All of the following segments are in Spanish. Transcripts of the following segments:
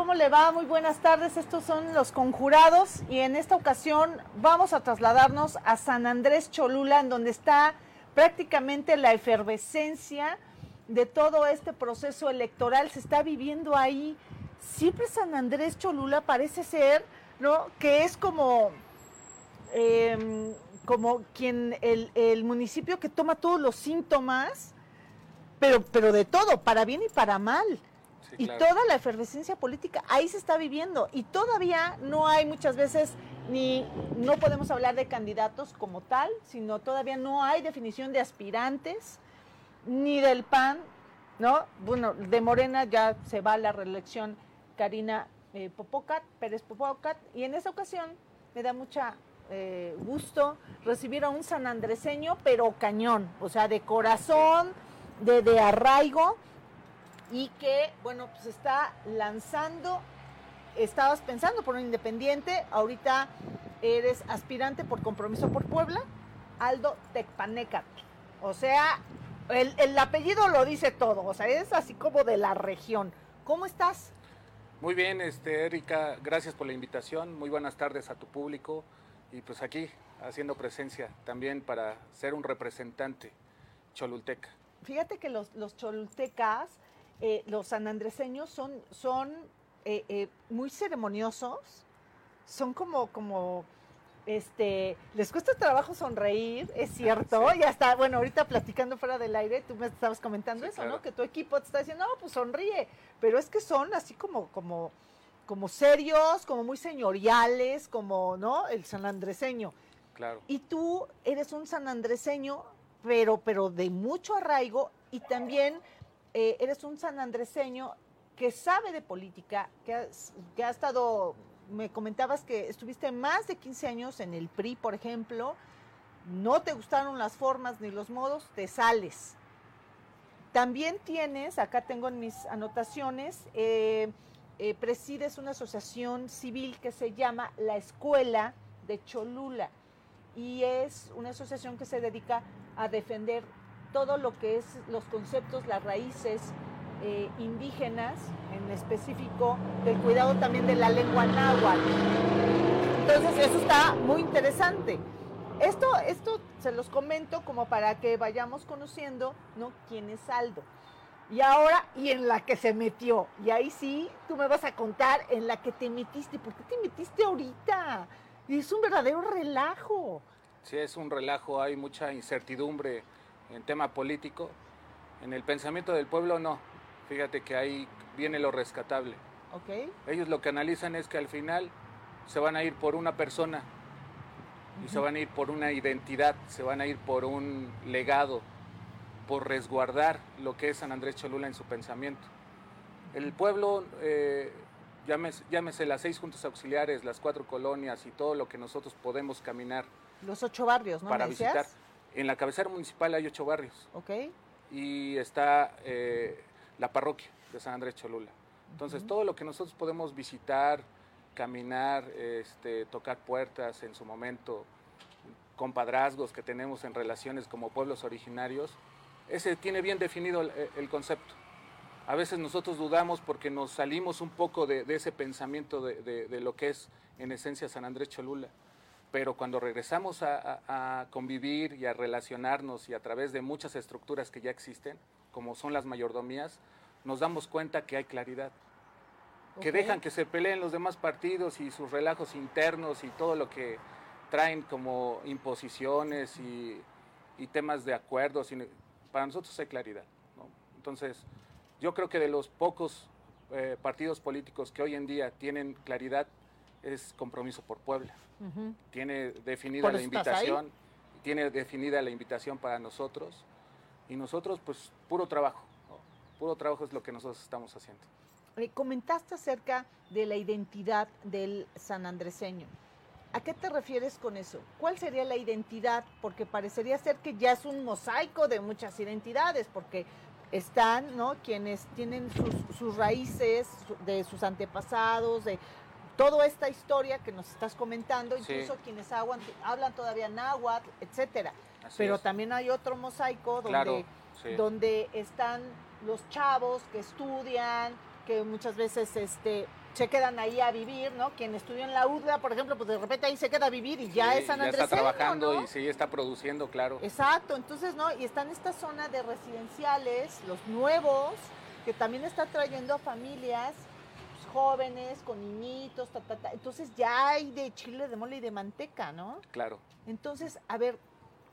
¿Cómo le va? Muy buenas tardes. Estos son los conjurados y en esta ocasión vamos a trasladarnos a San Andrés Cholula, en donde está prácticamente la efervescencia de todo este proceso electoral. Se está viviendo ahí. Siempre San Andrés Cholula parece ser, ¿no? Que es como, em, como quien, el, el municipio que toma todos los síntomas, pero, pero de todo, para bien y para mal y toda la efervescencia política ahí se está viviendo y todavía no hay muchas veces ni no podemos hablar de candidatos como tal, sino todavía no hay definición de aspirantes ni del PAN, ¿no? Bueno, de Morena ya se va la reelección Karina eh, Popocat, Pérez Popocat y en esta ocasión me da mucha eh, gusto recibir a un sanandreseño, pero cañón, o sea, de corazón, de, de arraigo y que, bueno, pues está lanzando, estabas pensando por un independiente, ahorita eres aspirante por compromiso por Puebla, Aldo Tecpanecat. O sea, el, el apellido lo dice todo, o sea, es así como de la región. ¿Cómo estás? Muy bien, este, Erika, gracias por la invitación. Muy buenas tardes a tu público. Y pues aquí, haciendo presencia también para ser un representante cholulteca. Fíjate que los, los cholultecas eh, los sanandreseños son, son eh, eh, muy ceremoniosos, son como, como, este, les cuesta trabajo sonreír, es cierto, y hasta, bueno, ahorita platicando fuera del aire, tú me estabas comentando eso, ¿no? Que tu equipo te está diciendo, no, pues sonríe, pero es que son así como, como, como serios, como muy señoriales, como, ¿no? El sanandreseño. Claro. Y tú eres un sanandreseño, pero, pero de mucho arraigo y también eh, eres un sanandreseño que sabe de política, que, ha estado, me comentabas que estuviste más de 15 años en el PRI, por ejemplo, no te gustaron las formas ni los modos, te sales. También tienes, acá tengo en mis anotaciones, eh, eh, presides una asociación civil que se llama La Escuela de Cholula y es una asociación que se dedica a defender todo lo que es los conceptos, las raíces eh, indígenas, en específico del cuidado también de la lengua náhuatl. Entonces eso está muy interesante. Esto, esto se los comento como para que vayamos conociendo ¿no? quién es Aldo. Y ahora, y en la que se metió. Y ahí sí, tú me vas a contar en la que te metiste. ¿Por qué te metiste ahorita? Es un verdadero relajo. Sí, es un relajo, hay mucha incertidumbre en tema político. En el pensamiento del pueblo no. Fíjate que ahí viene lo rescatable. Okay. Ellos lo que analizan es que al final se van a ir por una persona y se van a ir por una identidad, se van a ir por un legado, por resguardar lo que es San Andrés Cholula en su pensamiento. El pueblo, eh, llámese, llámese, las seis juntas auxiliares, las cuatro colonias y todo lo que nosotros podemos caminar. Los ocho barrios, ¿no? Para visitar. En la cabecera municipal hay ocho barrios. Ok. Y está eh, la parroquia de San Andrés Cholula. Entonces, todo lo que nosotros podemos visitar, caminar, este, tocar puertas en su momento, compadrazgos que tenemos en relaciones como pueblos originarios, ese tiene bien definido el, concepto. A veces nosotros dudamos porque nos salimos un poco de, ese pensamiento de, de, lo que es en esencia San Andrés Cholula pero cuando regresamos a, convivir y a relacionarnos y a través de muchas estructuras que ya existen, como son las mayordomías, nos damos cuenta que hay claridad. Que dejan que se peleen los demás partidos y sus relajos internos y todo lo que traen como imposiciones y, temas de acuerdos. para nosotros hay claridad. Entonces, yo creo que de los pocos eh, partidos políticos que hoy en día tienen claridad es Compromiso por Puebla. Tiene definida la invitación, tiene definida la invitación para nosotros y nosotros pues puro trabajo, puro trabajo es lo que nosotros estamos haciendo. Comentaste acerca de la identidad del sanandreseño. ¿A qué te refieres con eso? ¿Cuál sería la identidad? Porque parecería ser que ya es un mosaico de muchas identidades, porque están, ¿no? Quienes tienen sus, sus raíces de sus antepasados, de toda esta historia que nos estás comentando, incluso quienes hablan todavía náhuatl, etcétera. Pero también hay otro mosaico donde, donde están los chavos que estudian, que muchas veces este, se quedan ahí a vivir, ¿no? Quien estudió en la UDLA, por ejemplo, pues de repente ahí se queda a vivir y ya es San Andrés. Está trabajando y sí está produciendo, claro. Exacto, entonces, ¿no? Y está en esta zona de residenciales, los nuevos, que también está trayendo a familias jóvenes, con niñitos, ta, ta, ta. Entonces ya hay de chile, de mole y de manteca, ¿no? Claro. Entonces, a ver,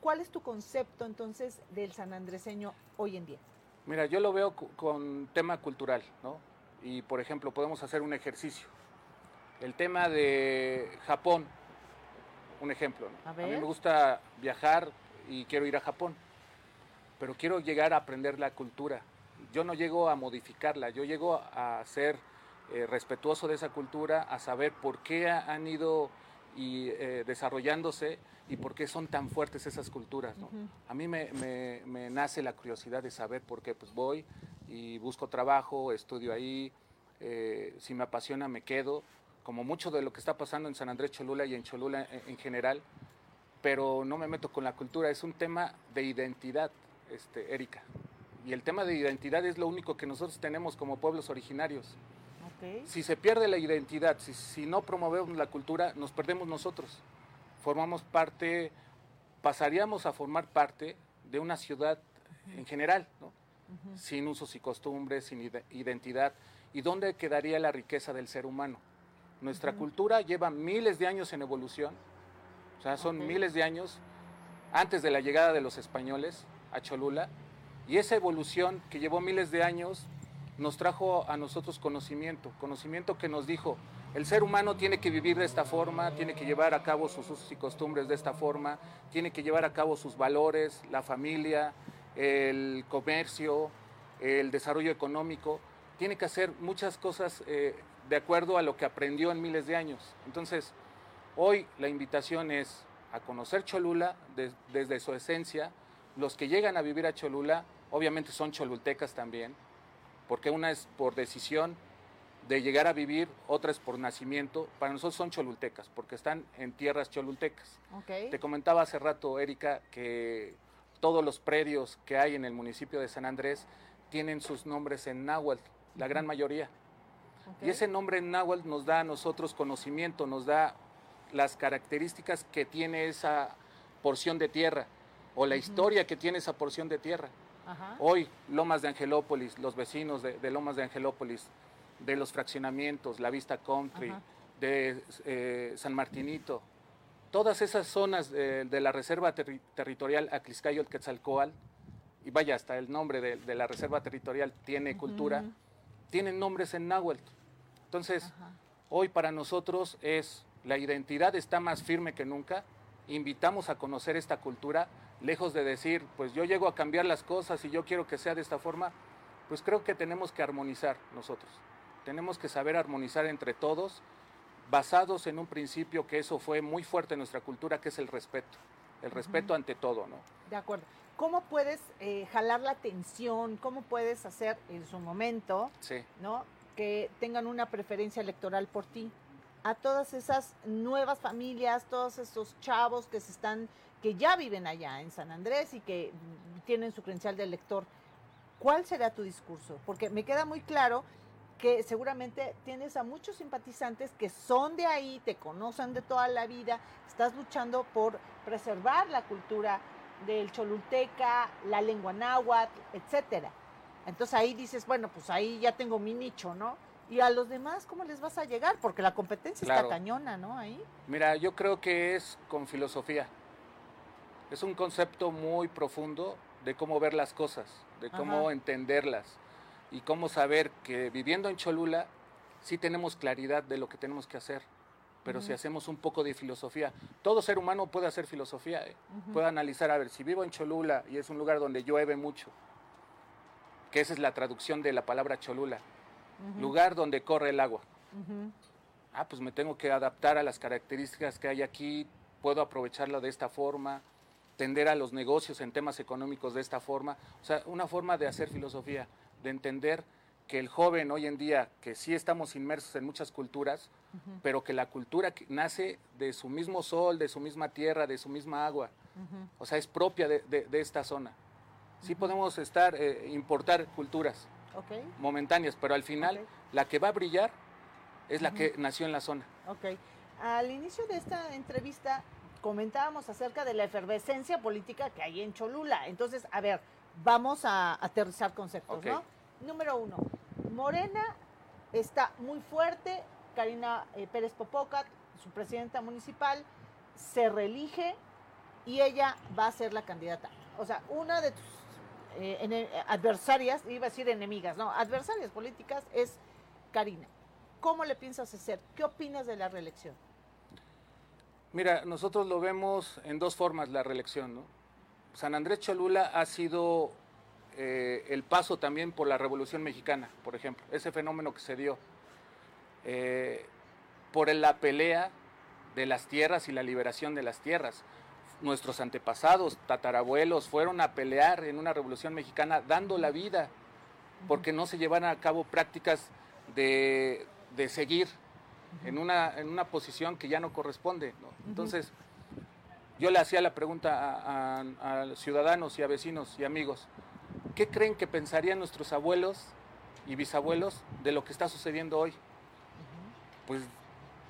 ¿cuál es tu concepto entonces del sanandreseño hoy en día? Mira, yo lo veo con tema cultural, ¿no? Y por ejemplo, podemos hacer un ejercicio. El tema de Japón, un ejemplo. A, mí me gusta viajar y quiero ir a Japón, pero quiero llegar a aprender la cultura. Yo no llego a modificarla, yo llego a ser eh, respetuoso de esa cultura, a saber por qué han ido y, eh, desarrollándose y por qué son tan fuertes esas culturas. A mí me, me, nace la curiosidad de saber por qué, pues voy y busco trabajo, estudio ahí, eh, si me apasiona me quedo, como mucho de lo que está pasando en San Andrés Cholula y en Cholula en, general, pero no me meto con la cultura, es un tema de identidad, este, Erika. Y el tema de identidad es lo único que nosotros tenemos como pueblos originarios. Si se pierde la identidad, si, si no promovemos la cultura, nos perdemos nosotros. Formamos parte, pasaríamos a formar parte de una ciudad en general, ¿no? sin usos y costumbres, sin identidad. ¿Y dónde quedaría la riqueza del ser humano? Nuestra cultura lleva miles de años en evolución, o sea, son miles de años antes de la llegada de los españoles a Cholula, y esa evolución que llevó miles de años nos trajo a nosotros conocimiento, conocimiento que nos dijo, el ser humano tiene que vivir de esta forma, tiene que llevar a cabo sus usos y costumbres de esta forma, tiene que llevar a cabo sus valores, la familia, el comercio, el desarrollo económico, tiene que hacer muchas cosas eh, de acuerdo a lo que aprendió en miles de años. Entonces, hoy la invitación es a conocer Cholula desde su esencia. Los que llegan a vivir a Cholula, obviamente son cholultecas también, porque una es por decisión de llegar a vivir, otra es por nacimiento. Para nosotros son cholultecas, porque están en tierras cholultecas. Te comentaba hace rato, Erika, que todos los predios que hay en el municipio de San Andrés tienen sus nombres en náhuatl, la gran mayoría. Y ese nombre en náhuatl nos da a nosotros conocimiento, nos da las características que tiene esa porción de tierra o la historia que tiene esa porción de tierra. Hoy, Lomas de Angelópolis, los vecinos de, Lomas de Angelópolis, de los fraccionamientos, la Vista Country, de eh, San Martinito, todas esas zonas de, la Reserva Territorial Acliscayo-Quetzalcoatl, y vaya, hasta el nombre de, la Reserva Territorial tiene cultura, tienen nombres en náhuatl. Entonces, hoy para nosotros es, la identidad está más firme que nunca, invitamos a conocer esta cultura, lejos de decir, pues yo llego a cambiar las cosas y yo quiero que sea de esta forma, pues creo que tenemos que armonizar nosotros. Tenemos que saber armonizar entre todos basados en un principio que eso fue muy fuerte en nuestra cultura, que es el respeto. El respeto ante todo, ¿no? De acuerdo. ¿Cómo puedes eh, jalar la atención? ¿Cómo puedes hacer en su momento, ¿no? Que tengan una preferencia electoral por ti. A todas esas nuevas familias, todos esos chavos que se están, que ya viven allá en San Andrés y que tienen su credencial de elector. ¿Cuál será tu discurso? Porque me queda muy claro que seguramente tienes a muchos simpatizantes que son de ahí, te conocen de toda la vida, estás luchando por preservar la cultura del cholulteca, la lengua náhuatl, etcétera. Entonces ahí dices, bueno, pues ahí ya tengo mi nicho, ¿no? Y a los demás, ¿cómo les vas a llegar? Porque la competencia está cañona, ¿no? Ahí. Mira, yo creo que es con filosofía. Es un concepto muy profundo de cómo ver las cosas, de cómo entenderlas y cómo saber que viviendo en Cholula sí tenemos claridad de lo que tenemos que hacer. Pero si hacemos un poco de filosofía, todo ser humano puede hacer filosofía, ¿eh? puede analizar, a ver, si vivo en Cholula y es un lugar donde llueve mucho, que esa es la traducción de la palabra Cholula, lugar donde corre el agua. Ah, pues me tengo que adaptar a las características que hay aquí, puedo aprovecharlo de esta forma, tender a los negocios en temas económicos de esta forma, o sea, una forma de hacer filosofía de entender que el joven hoy en día, que sí estamos inmersos en muchas culturas, pero que la cultura nace de su mismo sol, de su misma tierra, de su misma agua, o sea, es propia de, esta zona. Sí podemos estar, eh, importar culturas momentáneas, pero al final la que va a brillar es la que nació en la zona. Ok. Al inicio de esta entrevista comentábamos acerca de la efervescencia política que hay en Cholula. Entonces, a ver, vamos a aterrizar conceptos, ¿no? Número uno, Morena está muy fuerte, Karina eh, Pérez Popocat, su presidenta municipal, se reelige y ella va a ser la candidata. O sea, una de tus eh, adversarias, iba a decir enemigas, no, adversarias políticas es Karina. ¿Cómo le piensas hacer? ¿Qué opinas de la reelección? Mira, nosotros lo vemos en dos formas la reelección, ¿no? San Andrés Cholula ha sido eh, el paso también por la Revolución Mexicana, por ejemplo, ese fenómeno que se dio eh, por la pelea de las tierras y la liberación de las tierras. Nuestros antepasados, tatarabuelos, fueron a pelear en una Revolución Mexicana dando la vida, porque no se llevaran a cabo prácticas de, de seguir en una, en una posición que ya no corresponde. Entonces, yo le hacía la pregunta a, ciudadanos y a vecinos y amigos, ¿qué creen que pensarían nuestros abuelos y bisabuelos de lo que está sucediendo hoy? Pues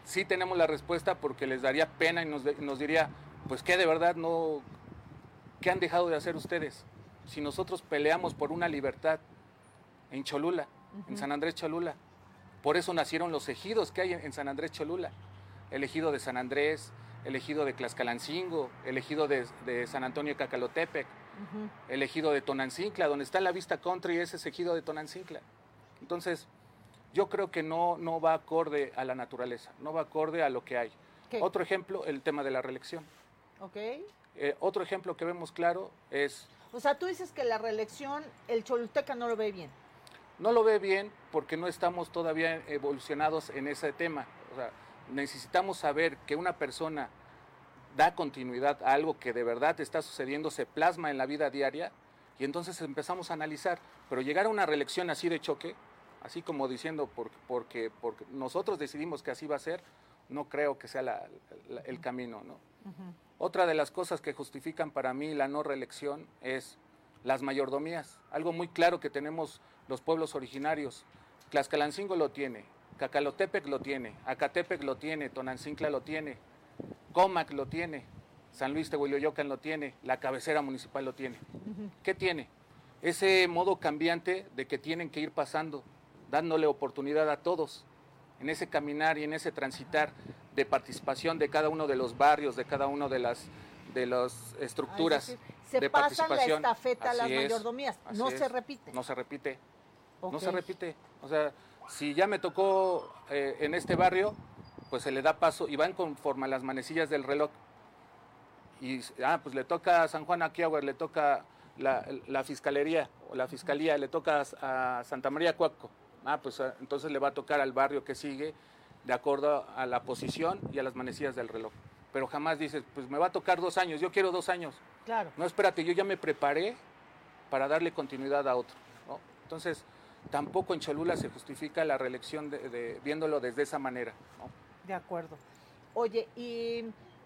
sí tenemos la respuesta porque les daría pena y nos, nos diría, pues que de verdad no, ¿qué han dejado de hacer ustedes? Si nosotros peleamos por una libertad en Cholula, en San Andrés Cholula, por eso nacieron los ejidos que hay en, San Andrés Cholula. El ejido de San Andrés, el ejido de Tlaxcalancingo, el ejido de, San Antonio de Cacalotepec, el ejido de Tonancincla, donde está la vista country, ese es ejido de Tonancincla. Entonces, yo creo que no, no va acorde a la naturaleza, no va acorde a lo que hay. Otro ejemplo, el tema de la reelección. Ok. Eh, otro ejemplo que vemos claro es... O sea, tú dices que la reelección, el Choluteca no lo ve bien no lo ve bien porque no estamos todavía evolucionados en ese tema. necesitamos saber que una persona da continuidad a algo que de verdad está sucediendo, se plasma en la vida diaria y entonces empezamos a analizar. Pero llegar a una reelección así de choque, así como diciendo porque, porque, nosotros decidimos que así va a ser, no creo que sea el camino. ¿no? Otra de las cosas que justifican para mí la no reelección es las mayordomías. Algo muy claro que tenemos los pueblos originarios. Tlaxcalancingo lo tiene, Cacalotepec lo tiene, Acatepec lo tiene, Tonancincla lo tiene, Comac lo tiene, San Luis de Huilloyocan lo tiene, la cabecera municipal lo tiene. ¿Qué tiene? Ese modo cambiante de que tienen que ir pasando, dándole oportunidad a todos en ese caminar y en ese transitar de participación de cada uno de los barrios, de cada uno de las de las estructuras se de pasan la estafeta a las mayordomías, no se repite. No se repite. No se repite. O sea, si ya me tocó eh, en este barrio, pues se le da paso y van conforme a las manecillas del reloj. Y, ah, pues le toca a San Juan Aquiagüer, le toca la, la, fiscalería o la fiscalía, le toca a, Santa María Cuaco. Ah, pues ah, entonces le va a tocar al barrio que sigue de acuerdo a la posición y a las manecillas del reloj. Pero jamás dices, pues me va a tocar dos años, yo quiero dos años. Claro. No, espérate, yo ya me preparé para darle continuidad a otro. Entonces, tampoco en Cholula se justifica la reelección de, viéndolo desde esa manera. De acuerdo. Oye, y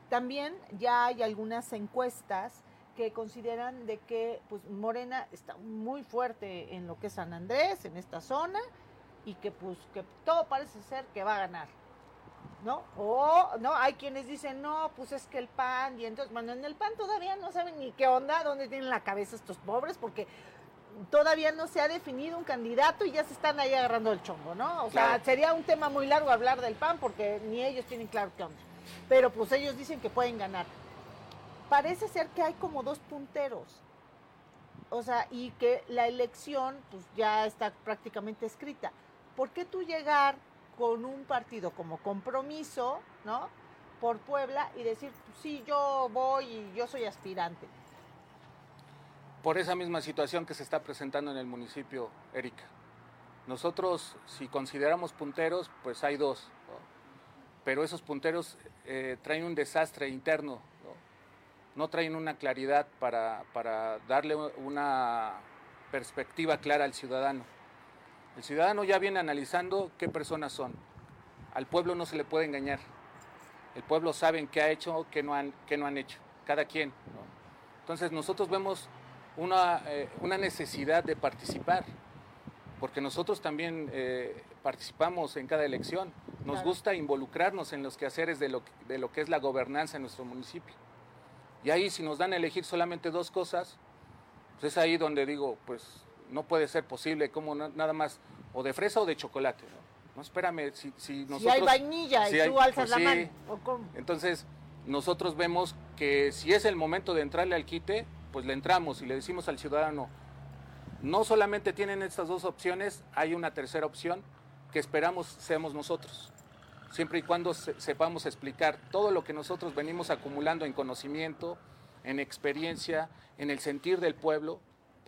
también ya hay algunas encuestas que consideran de que pues Morena está muy fuerte en lo que es San Andrés, en esta zona, y que pues que todo parece ser que va a ganar. ¿No? O no, hay quienes dicen, "No, pues es que el PAN", y entonces, bueno, en el PAN todavía no saben ni qué onda, dónde tienen la cabeza estos pobres porque todavía no se ha definido un candidato y ya se están ahí agarrando el chongo, ¿no? O sea, sería un tema muy largo hablar del PAN porque ni ellos tienen claro qué onda. Pero pues ellos dicen que pueden ganar. Parece ser que hay como dos punteros. O sea, y que la elección pues ya está prácticamente escrita. ¿Por qué tú llegar con un partido como compromiso, ¿no? Por Puebla y decir, sí, yo voy y yo soy aspirante por esa misma situación que se está presentando en el municipio, Erika. Nosotros, si consideramos punteros, pues hay dos, pero esos punteros eh, traen un desastre interno, no, traen una claridad para, para darle una perspectiva clara al ciudadano. El ciudadano ya viene analizando qué personas son. Al pueblo no se le puede engañar. El pueblo sabe qué ha hecho, qué no han, qué no han hecho. Cada quien. Entonces nosotros vemos una, eh, una necesidad de participar, porque nosotros también eh, participamos en cada elección. Nos Claro. gusta involucrarnos en los quehaceres de lo, que- de lo que es la gobernanza en nuestro municipio. Y ahí si nos dan a elegir solamente dos cosas, pues es ahí donde digo, pues no puede ser posible, como na- nada más, o de fresa o de chocolate. No, no espérame, si, si nosotros... si hay vainilla si y hay- tú alzas pues la mano. ¿o cómo? Entonces, nosotros vemos que si es el momento de entrarle al quite, pues le entramos y le decimos al ciudadano, no solamente tienen estas dos opciones, hay una tercera opción que esperamos seamos nosotros. Siempre y cuando se- sepamos explicar todo lo que nosotros venimos acumulando en conocimiento, en experiencia, en el sentir del pueblo,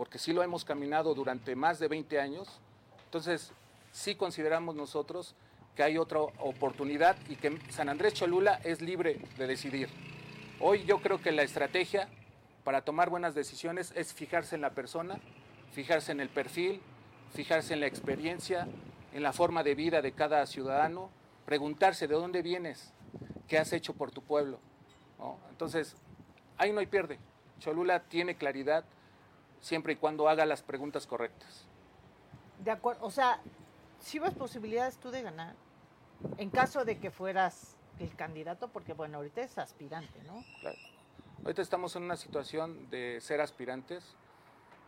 porque sí lo hemos caminado durante más de 20 años. Entonces, sí consideramos nosotros que hay otra oportunidad y que San Andrés Cholula es libre de decidir. Hoy yo creo que la estrategia para tomar buenas decisiones es fijarse en la persona, fijarse en el perfil, fijarse en la experiencia, en la forma de vida de cada ciudadano, preguntarse de dónde vienes, qué has hecho por tu pueblo. ¿no? Entonces, ahí no hay pierde. Cholula tiene claridad siempre y cuando haga las preguntas correctas. De acuerdo, o sea, si ves posibilidades tú de ganar, en caso de que fueras el candidato, porque bueno, ahorita es aspirante, ¿no? Claro. Ahorita estamos en una situación de ser aspirantes.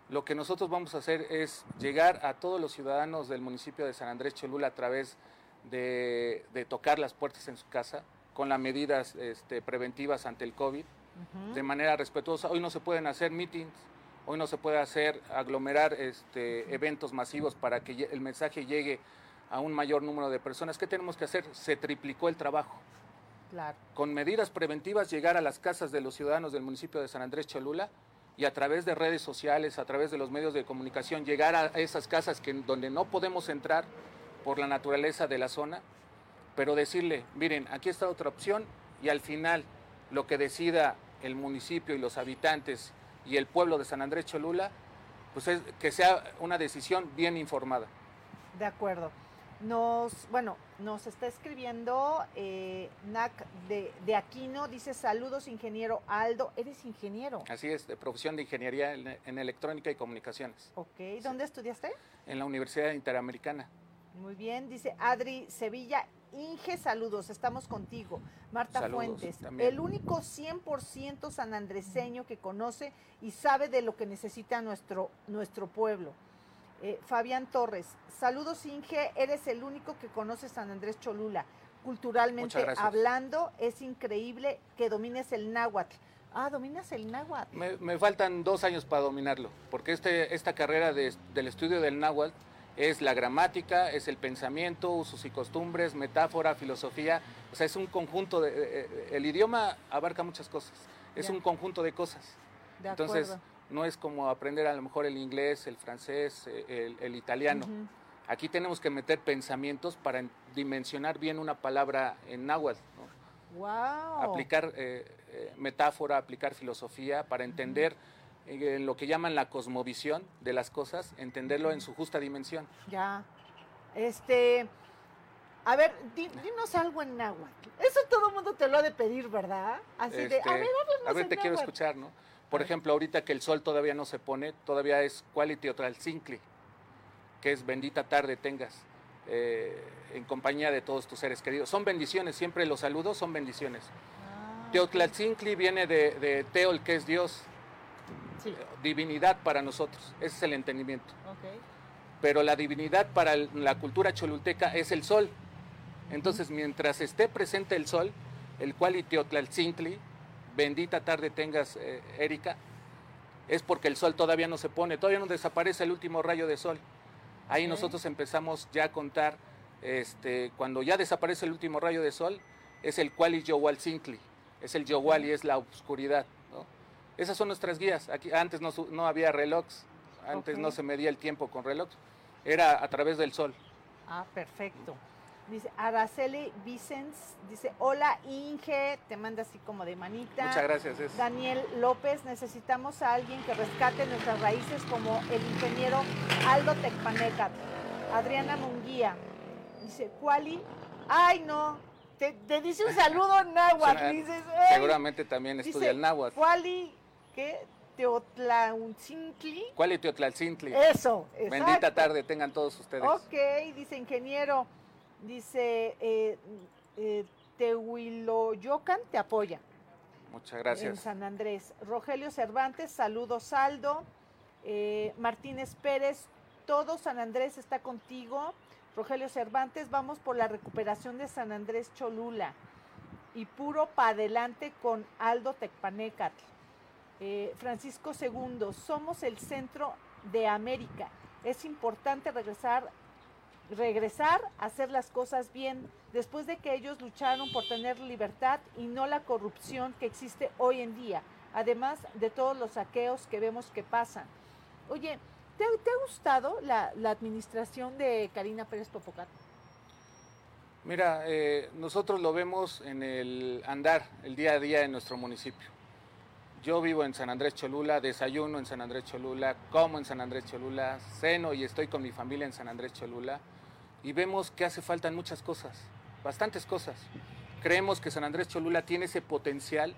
Lo que nosotros vamos a hacer es llegar a todos los ciudadanos del municipio de San Andrés Cholula a través de, de tocar las puertas en su casa con las medidas este, preventivas ante el COVID de manera respetuosa. Hoy no se pueden hacer meetings, hoy no se puede hacer aglomerar este, eventos masivos para que el mensaje llegue a un mayor número de personas. ¿Qué tenemos que hacer? Se triplicó el trabajo Claro. con medidas preventivas llegar a las casas de los ciudadanos del municipio de San Andrés Cholula y a través de redes sociales, a través de los medios de comunicación, llegar a esas casas que, donde no podemos entrar por la naturaleza de la zona, pero decirle, miren, aquí está otra opción y al final lo que decida el municipio y los habitantes y el pueblo de San Andrés Cholula, pues es que sea una decisión bien informada. De acuerdo. Nos, bueno, nos está escribiendo eh, NAC de, de Aquino, dice saludos ingeniero Aldo, eres ingeniero. Así es, de profesión de ingeniería en, en electrónica y comunicaciones, Ok, ¿dónde estudiaste? en la Universidad Interamericana. Muy bien, dice Adri Sevilla, Inge, saludos, estamos contigo. Marta Saludos, Fuentes, también. el único 100% sanandreseño que conoce y sabe de lo que necesita nuestro, nuestro pueblo. Eh, Fabián Torres, saludos Inge, eres el único que conoce San Andrés Cholula. Culturalmente hablando, es increíble que domines el náhuatl. Ah, dominas el náhuatl. Me, me faltan dos años para dominarlo, porque este, esta carrera de- del estudio del náhuatl es la gramática, es el pensamiento, usos y costumbres, metáfora, filosofía, o sea, es un conjunto de... eh, eh, el idioma abarca muchas cosas, es un conjunto de cosas. De Entonces, acuerdo. no es como aprender a lo mejor el inglés, el francés, eh, el, el italiano. Aquí tenemos que meter pensamientos para en- dimensionar bien una palabra en náhuatl. ¿no? Wow. aplicar eh, metáfora, aplicar filosofía para entender lo que llaman la cosmovisión de las cosas, entenderlo en su justa dimensión. Ya. Este. A ver, di- dinos algo en náhuatl. Eso todo el mundo te lo ha de pedir, ¿verdad? Así de, Este, a ver, háblanos a ver, en te quiero náhuatl. escuchar, ¿no? Por ver. ejemplo, ahorita que el sol todavía no se pone, todavía es quality otralcincli, que es bendita tarde tengas, eh, en compañía de todos tus seres queridos. Son bendiciones, siempre los saludos son bendiciones. Ah, Teotlalcincli viene de, de Teol, que es Dios, Sí, divinidad para nosotros, ese es el entendimiento. pero la divinidad para la cultura cholulteca es el sol. Entonces, mientras esté presente el sol, el cual Iteotlalcintli, bendita tarde tengas, eh, Erika, es porque el sol todavía no se pone, todavía no desaparece el último rayo de sol. Ahí nosotros empezamos ya a contar, este, cuando ya desaparece el último rayo de sol, es el cual Yowalcintli, es el Yowal y es la oscuridad. Esas son nuestras guías. Aquí, antes no, no había relojes, antes no se medía el tiempo con reloj, era a través del sol. Ah, perfecto. Dice Araceli Vicens, dice, hola Inge, te manda así como de manita. Muchas gracias. es- Daniel López, necesitamos a alguien que rescate nuestras raíces como el ingeniero Aldo Tecpanecat. Adriana Munguía, dice, ¿cuali? Ay, no, te, te dice un saludo en náhuatl, dices. Seguramente también Dice, estudia el náhuatl. ¿Cuali? ¿Qué? Teotlauncintli. ¿Cuál es Teotlalcintli? Eso, Bendita tarde tengan todos ustedes. Ok, dice ingeniero. Dice, eh, eh, Tehuiloyocan te apoya. Muchas gracias. En San Andrés. Rogelio Cervantes, saludos Aldo. Eh, Martínez Pérez, todo San Andrés está contigo. Rogelio Cervantes, vamos por la recuperación de San Andrés Cholula. Y puro para adelante con Aldo Tecpanecatl. Eh, Francisco II, somos el centro de América. Es importante regresar, regresar a hacer las cosas bien, después de que ellos lucharon por tener libertad y no la corrupción que existe hoy en día, además de todos los saqueos que vemos que pasan. Oye, ¿te, ha gustado la, administración de Karina Pérez Popocat? Mira, eh, nosotros lo vemos en el andar, el día a día en nuestro municipio. Yo vivo en San Andrés Cholula, desayuno en San Andrés Cholula, como en San Andrés Cholula, ceno y estoy con mi familia en San Andrés Cholula y vemos que hace falta muchas cosas, bastantes cosas. Creemos que San Andrés Cholula tiene ese potencial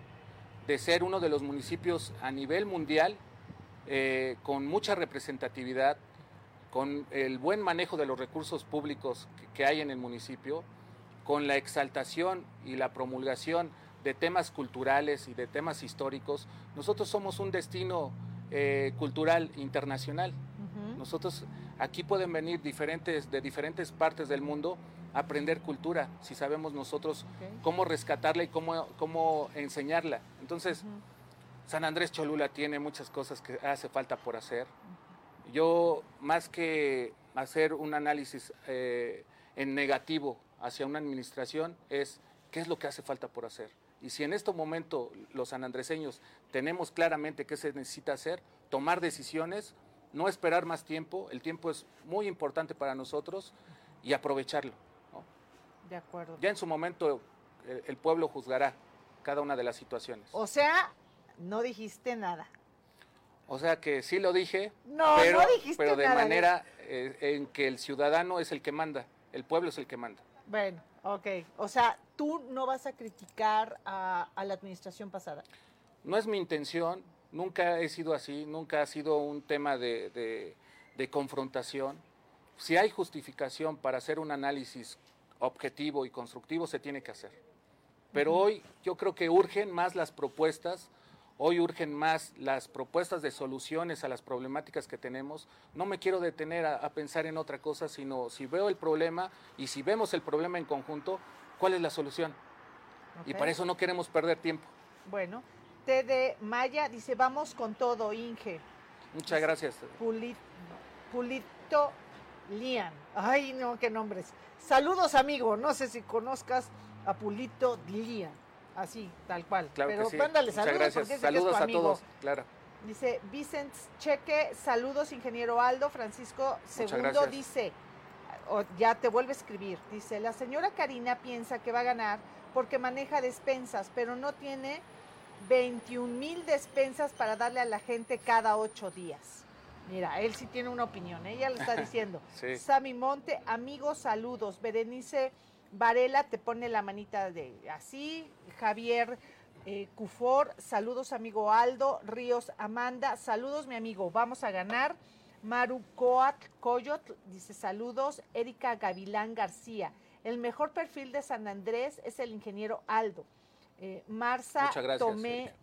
de ser uno de los municipios a nivel mundial eh, con mucha representatividad, con el buen manejo de los recursos públicos que hay en el municipio, con la exaltación y la promulgación de temas culturales y de temas históricos, nosotros somos un destino eh, cultural internacional. Nosotros aquí pueden venir diferentes de diferentes partes del mundo a aprender cultura, si sabemos nosotros cómo rescatarla y cómo, cómo enseñarla. Entonces, San Andrés Cholula tiene muchas cosas que hace falta por hacer. Yo, más que hacer un análisis eh, en negativo hacia una administración, es qué es lo que hace falta por hacer. Y si en este momento los sanandreseños tenemos claramente qué se necesita hacer, tomar decisiones, no esperar más tiempo, el tiempo es muy importante para nosotros y aprovecharlo. De acuerdo. Ya en su momento el, pueblo juzgará cada una de las situaciones. O sea, no dijiste nada. O sea que sí lo dije, no, pero, no dijiste pero de nada. manera eh, en que el ciudadano es el que manda, el pueblo es el que manda. Bueno, ok. O sea, tú no vas a criticar a, la administración pasada. No es mi intención, nunca he sido así, nunca ha sido un tema de, confrontación. Si hay justificación para hacer un análisis objetivo y constructivo, se tiene que hacer. Pero hoy yo creo que urgen más las propuestas, hoy urgen más las propuestas de soluciones a las problemáticas que tenemos. No me quiero detener a pensar en otra cosa, sino si veo el problema y si vemos el problema en conjunto, ¿Cuál es la solución? Y para eso no queremos perder tiempo. Bueno, de Maya dice, vamos con todo, Inge. Muchas gracias. Pulito Lian. Ay, no, qué nombres. Saludos, amigo. No sé si conozcas a Pulito Lian. Así, tal cual. Claro Pero que sí. mándale Muchas saludos gracias. Saludos a todos, claro. Dice Vicent Cheque, saludos, ingeniero Aldo. Francisco Segundo dice, ya te vuelve a escribir. Dice, la señora Karina piensa que va a ganar porque maneja despensas, pero no tiene 21 mil despensas para darle a la gente cada ocho días. Mira, él sí tiene una opinión, ¿eh? ella lo está diciendo. sí. Sami Monte, amigos, saludos. Berenice Varela te pone la manita de así. Javier eh, Cufor, saludos amigo Aldo. Ríos Amanda, saludos mi amigo, vamos a ganar. Maru Coyot dice saludos. Erika Gavilán García. El mejor perfil de San Andrés es el ingeniero Aldo. Eh, Marza Tomé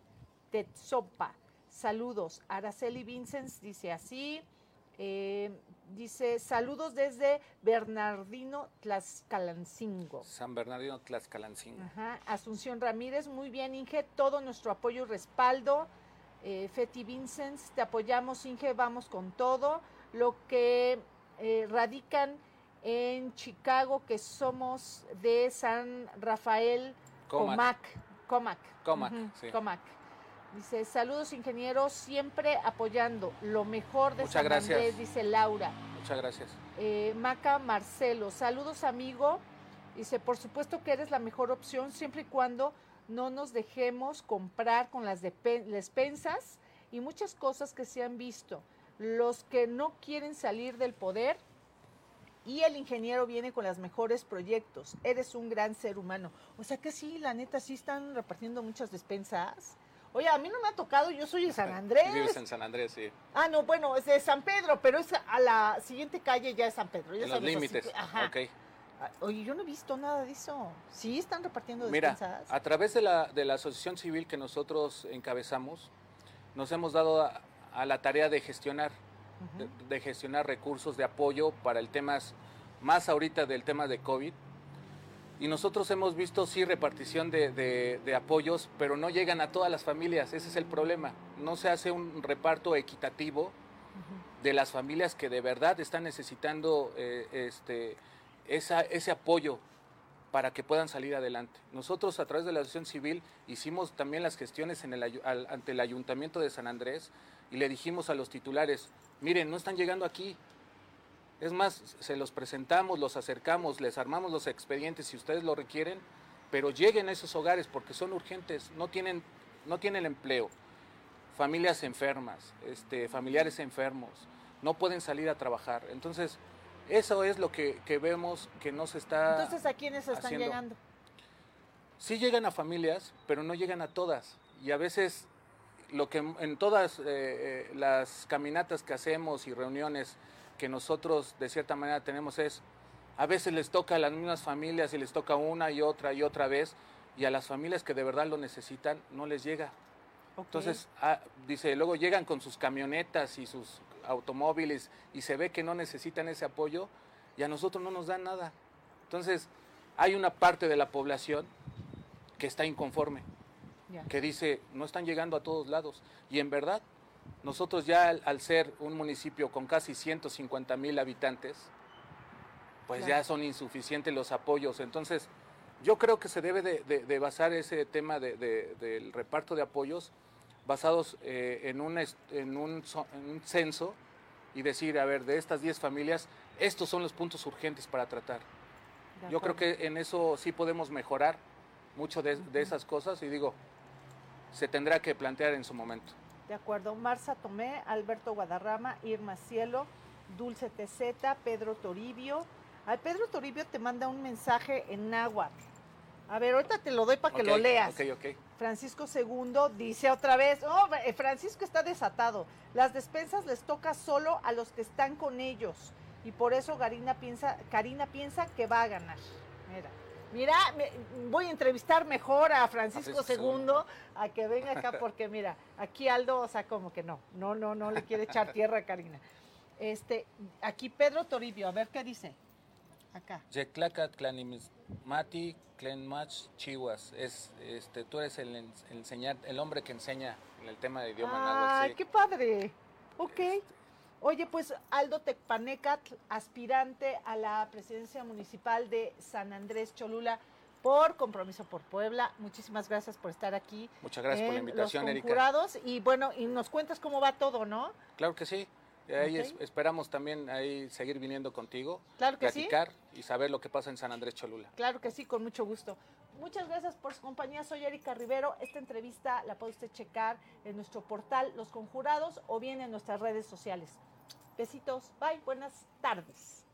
Tetsopa. Saludos. Araceli Vincents dice así. Eh, dice saludos desde Bernardino Tlaxcalancingo. San Bernardino Tlaxcalancingo. Ajá. Asunción Ramírez, muy bien, Inge, todo nuestro apoyo y respaldo. Eh, Feti Vincents, te apoyamos, Inge, vamos con todo. Lo que eh, radican en Chicago, que somos de San Rafael Comac. Comac. Comac, sí. Comac. Dice, saludos ingenieros, siempre apoyando lo mejor de Muchas San gracias. Andrés, dice Laura. Muchas gracias. Eh, Maca Marcelo, saludos amigo. Dice, por supuesto que eres la mejor opción siempre y cuando no nos dejemos comprar con las despensas y muchas cosas que se han visto. Los que no quieren salir del poder y el ingeniero viene con los mejores proyectos. Eres un gran ser humano. O sea que sí, la neta, sí están repartiendo muchas despensas. Oye, a mí no me ha tocado, yo soy de San Andrés. Vives en San Andrés, sí. Ah, no, bueno, es de San Pedro, pero es a la siguiente calle ya es San Pedro. en los límites. Ajá. Ok. Ah, Oye, yo no he visto nada de eso. ¿Sí están repartiendo Mira, despensas? a través de la, de la asociación civil que nosotros encabezamos, nos hemos dado a, a la tarea de gestionar, de gestionar recursos de apoyo para el tema, más ahorita del tema de COVID. Y nosotros hemos visto sí repartición de, de- de apoyos, pero no llegan a todas las familias, ese es el problema. No se hace un reparto equitativo de las familias que de verdad están necesitando eh, este, esa, ese apoyo para que puedan salir adelante. Nosotros a través de la Asociación Civil hicimos también las gestiones en el al- ante el Ayuntamiento de San Andrés y le dijimos a los titulares, miren, no están llegando aquí. Es más, se los presentamos, los acercamos, les armamos los expedientes si ustedes lo requieren, pero lleguen a esos hogares porque son urgentes, no tienen, no tienen empleo, familias enfermas, este, familiares enfermos, no pueden salir a trabajar. Entonces, eso es lo que, que vemos que no se está... Entonces, ¿a quiénes están haciendo. llegando? Sí llegan a familias, pero no llegan a todas. Y a veces lo que en todas eh, eh, las caminatas que hacemos y reuniones que nosotros de cierta manera tenemos es, a veces les toca a las mismas familias y les toca una y otra y otra vez, y a las familias que de verdad lo necesitan no les llega. Ok. Entonces, ah, dice, luego llegan con sus camionetas y sus automóviles y se ve que no necesitan ese apoyo y a nosotros no nos dan nada. Entonces, hay una parte de la población que está inconforme, Ya. que dice, no están llegando a todos lados. Y en verdad, nosotros ya al, al ser un municipio con casi 150 mil habitantes, pues Claro. ya son insuficientes los apoyos. Entonces, yo creo que se debe de, de- de basar ese tema de- de- del reparto de apoyos basados eh, en, un, est- en, un, so- en un censo y decir, a ver, de estas 10 familias, estos son los puntos urgentes para tratar. Yo creo que en eso sí podemos mejorar mucho de, de esas cosas y digo, se tendrá que plantear en su momento. De acuerdo. Marza Tomé, Alberto Guadarrama, Irma Cielo, Dulce TZ, Pedro Toribio. Ay, Pedro Toribio te manda un mensaje en náhuatl. A ver, ahorita te lo doy para que lo leas. Francisco II dice otra vez, oh, eh, Francisco está desatado. Las despensas les toca solo a los que están con ellos. Y por eso Karina piensa, Karina piensa que va a ganar. Mira, mira, me- voy a entrevistar mejor a Francisco II a que venga acá porque mira, aquí Aldo, o sea, como que no, no, no, no le quiere echar tierra a Karina. Este, aquí Pedro Toribio, a ver qué dice. Acá. Clanimismati, Clenmach, Chihuas. Es, este, tú eres el, en- el enseñar, el hombre que enseña en el tema de idioma ¡Ay, sí. qué padre! Ok. Oye, pues Aldo Tecpanecatl, aspirante a la presidencia municipal de San Andrés Cholula por Compromiso por Puebla. Muchísimas gracias por estar aquí. Muchas gracias por la en invitación, los Erika. Y bueno, y nos cuentas cómo va todo, ¿no? Claro que sí. Ahí es- esperamos también ahí seguir viniendo contigo, Claro que sí. platicar y saber lo que pasa en San Andrés Cholula. Claro que sí, con mucho gusto. Muchas gracias por su compañía. Soy Erika Rivero. Esta entrevista la puede usted checar en nuestro portal Los Conjurados o bien en nuestras redes sociales. Besitos. Bye. Buenas tardes.